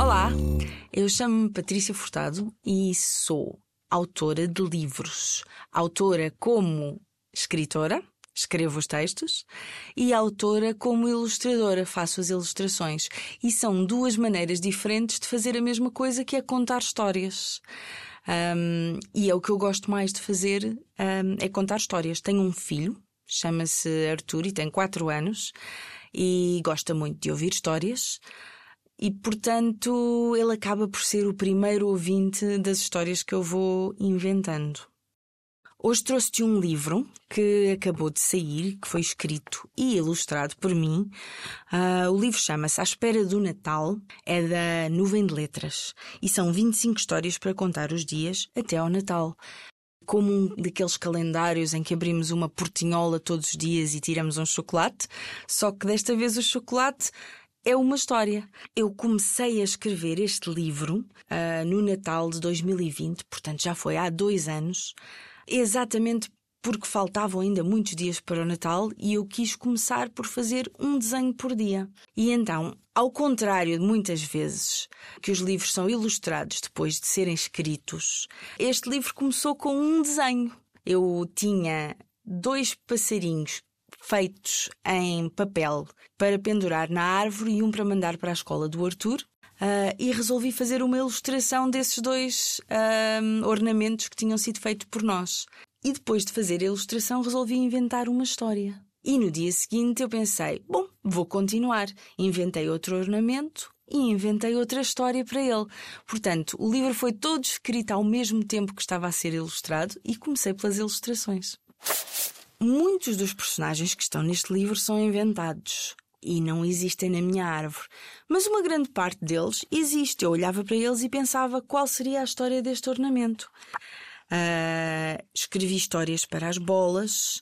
Olá, eu chamo-me Patrícia Furtado e sou autora de livros. Autora como escritora, escrevo os textos, e autora como ilustradora, faço as ilustrações. E são duas maneiras diferentes de fazer a mesma coisa que é contar histórias. Um, e é o que eu gosto mais de fazer um, é contar histórias. Tenho um filho, chama-se Arthur e tem 4 anos e gosta muito de ouvir histórias. E, portanto, ele acaba por ser o primeiro ouvinte das histórias que eu vou inventando. Hoje trouxe-te um livro que acabou de sair, que foi escrito e ilustrado por mim. Uh, o livro chama-se À Espera do Natal, é da Nuvem de Letras e são 25 histórias para contar os dias até ao Natal. Como um daqueles calendários em que abrimos uma portinhola todos os dias e tiramos um chocolate, só que desta vez o chocolate é uma história. Eu comecei a escrever este livro uh, no Natal de 2020, portanto já foi há dois anos exatamente porque faltavam ainda muitos dias para o Natal e eu quis começar por fazer um desenho por dia. E então, ao contrário de muitas vezes que os livros são ilustrados depois de serem escritos, este livro começou com um desenho. Eu tinha dois passarinhos feitos em papel para pendurar na árvore e um para mandar para a escola do Arthur. Uh, e resolvi fazer uma ilustração desses dois uh, ornamentos que tinham sido feitos por nós. E depois de fazer a ilustração, resolvi inventar uma história. E no dia seguinte eu pensei: bom, vou continuar. Inventei outro ornamento e inventei outra história para ele. Portanto, o livro foi todo escrito ao mesmo tempo que estava a ser ilustrado e comecei pelas ilustrações. Muitos dos personagens que estão neste livro são inventados e não existem na minha árvore. Mas uma grande parte deles existe. Eu olhava para eles e pensava qual seria a história deste ornamento. Uh, escrevi histórias para as bolas,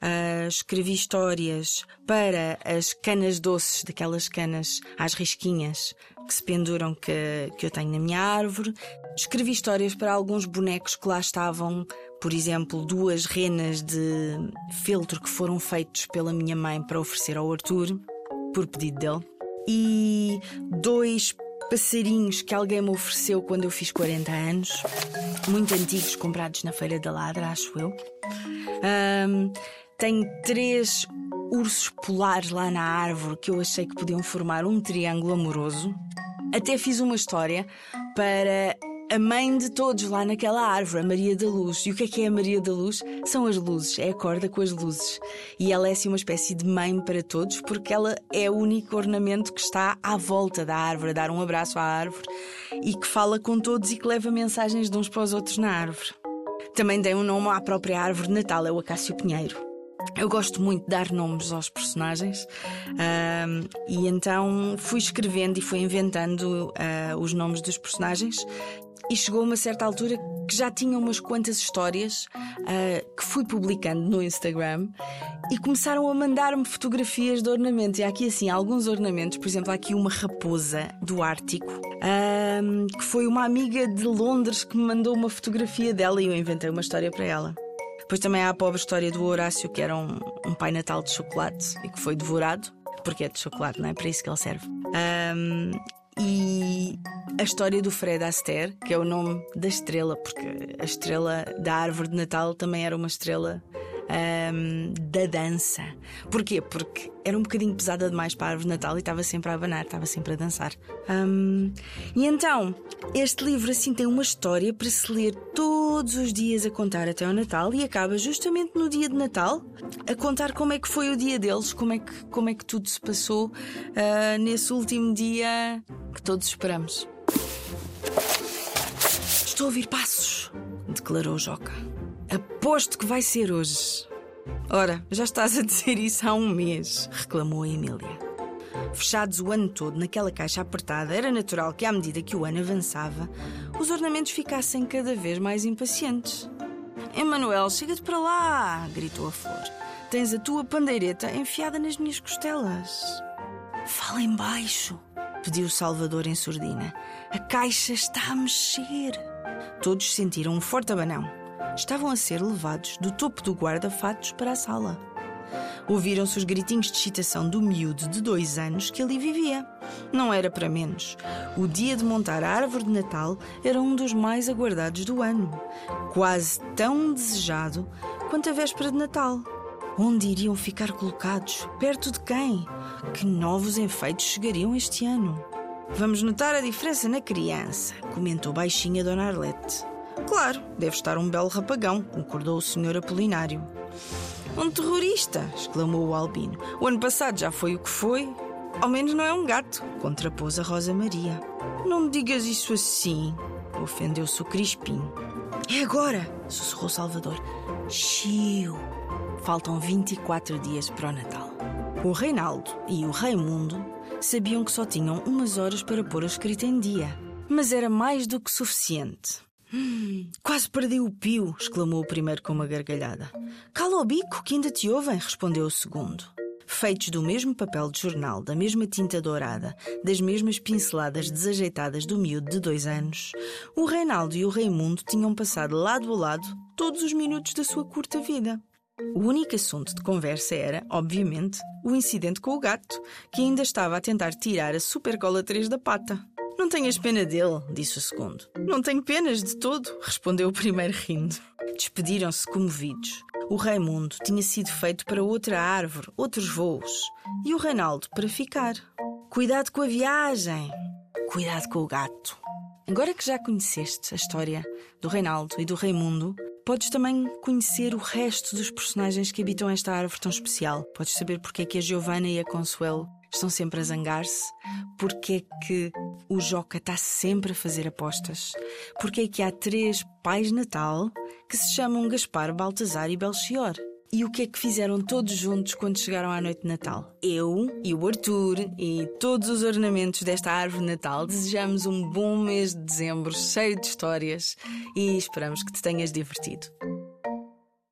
uh, escrevi histórias para as canas doces, daquelas canas às risquinhas que se penduram que, que eu tenho na minha árvore. Escrevi histórias para alguns bonecos que lá estavam, por exemplo, duas renas de feltro que foram feitos pela minha mãe para oferecer ao Arthur por pedido dele, e dois passarinhos que alguém me ofereceu quando eu fiz 40 anos, muito antigos, comprados na Feira da Ladra, acho eu. Um, tenho três ursos polares lá na árvore que eu achei que podiam formar um triângulo amoroso. Até fiz uma história para a mãe de todos lá naquela árvore, a Maria da Luz. E o que é que é a Maria da Luz? São as luzes, é a corda com as luzes. E ela é assim uma espécie de mãe para todos, porque ela é o único ornamento que está à volta da árvore, a dar um abraço à árvore e que fala com todos e que leva mensagens de uns para os outros na árvore. Também dei um nome à própria árvore de Natal, é o Acácio Pinheiro. Eu gosto muito de dar nomes aos personagens e então fui escrevendo e fui inventando uh, os nomes dos personagens e chegou a uma certa altura que já tinha umas quantas histórias uh, que fui publicando no Instagram e começaram a mandar-me fotografias de ornamentos. E há aqui assim alguns ornamentos, por exemplo, há aqui uma raposa do Ártico, uh, que foi uma amiga de Londres que me mandou uma fotografia dela e eu inventei uma história para ela. Depois também há a pobre história do Horácio, que era um, um pai natal de chocolate e que foi devorado, porque é de chocolate, não é? Para isso que ele serve. Um, e a história do Fred Astaire, que é o nome da estrela, porque a estrela da árvore de Natal também era uma estrela um, da dança. Porquê? Porque era um bocadinho pesada demais para a árvore de Natal e estava sempre a abanar, estava sempre a dançar. Um, e então, este livro assim tem uma história para se ler todos os dias a contar até o Natal e acaba justamente no dia de Natal a contar como é que foi o dia deles, como é que, como é que tudo se passou uh, nesse último dia que todos esperamos. Estou a ouvir passos, declarou Joca. Aposto que vai ser hoje. Ora, já estás a dizer isso há um mês, reclamou a Emília. Fechados o ano todo naquela caixa apertada, era natural que, à medida que o ano avançava, os ornamentos ficassem cada vez mais impacientes. Emanuel, chega-te para lá! gritou a flor. Tens a tua pandeireta enfiada nas minhas costelas. Fala em baixo, pediu Salvador em surdina. A caixa está a mexer. Todos sentiram um forte abanão estavam a ser levados do topo do guarda-fatos para a sala. Ouviram-se os gritinhos de excitação do miúdo de dois anos que ali vivia. Não era para menos. O dia de montar a árvore de Natal era um dos mais aguardados do ano. Quase tão desejado quanto a véspera de Natal. Onde iriam ficar colocados? Perto de quem? Que novos enfeites chegariam este ano? Vamos notar a diferença na criança, comentou baixinha Dona Arlete. Claro, deve estar um belo rapagão, concordou o Sr. Apolinário. Um terrorista! exclamou o Albino. O ano passado já foi o que foi. Ao menos não é um gato, contrapôs a Rosa Maria. Não me digas isso assim, ofendeu-se o Crispim. É agora, sussurrou Salvador. Chiu! Faltam 24 dias para o Natal. O Reinaldo e o Raimundo sabiam que só tinham umas horas para pôr a escrita em dia. Mas era mais do que suficiente. Hum, quase perdi o pio, exclamou o primeiro com uma gargalhada. Cala o bico, que ainda te ouvem, respondeu o segundo. Feitos do mesmo papel de jornal, da mesma tinta dourada, das mesmas pinceladas desajeitadas do miúdo de dois anos, o Reinaldo e o Raimundo tinham passado lado a lado todos os minutos da sua curta vida. O único assunto de conversa era, obviamente, o incidente com o gato, que ainda estava a tentar tirar a supercola 3 da pata. Não tenhas pena dele, disse o segundo. Não tenho penas de todo, respondeu o primeiro rindo. Despediram-se comovidos. O Raimundo tinha sido feito para outra árvore, outros voos. E o Reinaldo para ficar. Cuidado com a viagem. Cuidado com o gato. Agora que já conheceste a história do Reinaldo e do Raimundo, podes também conhecer o resto dos personagens que habitam esta árvore tão especial. Podes saber porque é que a Giovanna e a Consuelo estão sempre a zangar-se, porque é que o Joca está sempre a fazer apostas, porque é que há três pais Natal que se chamam Gaspar, Baltazar e Belchior. E o que é que fizeram todos juntos quando chegaram à noite de Natal? Eu e o Arthur e todos os ornamentos desta árvore de Natal desejamos um bom mês de dezembro cheio de histórias e esperamos que te tenhas divertido.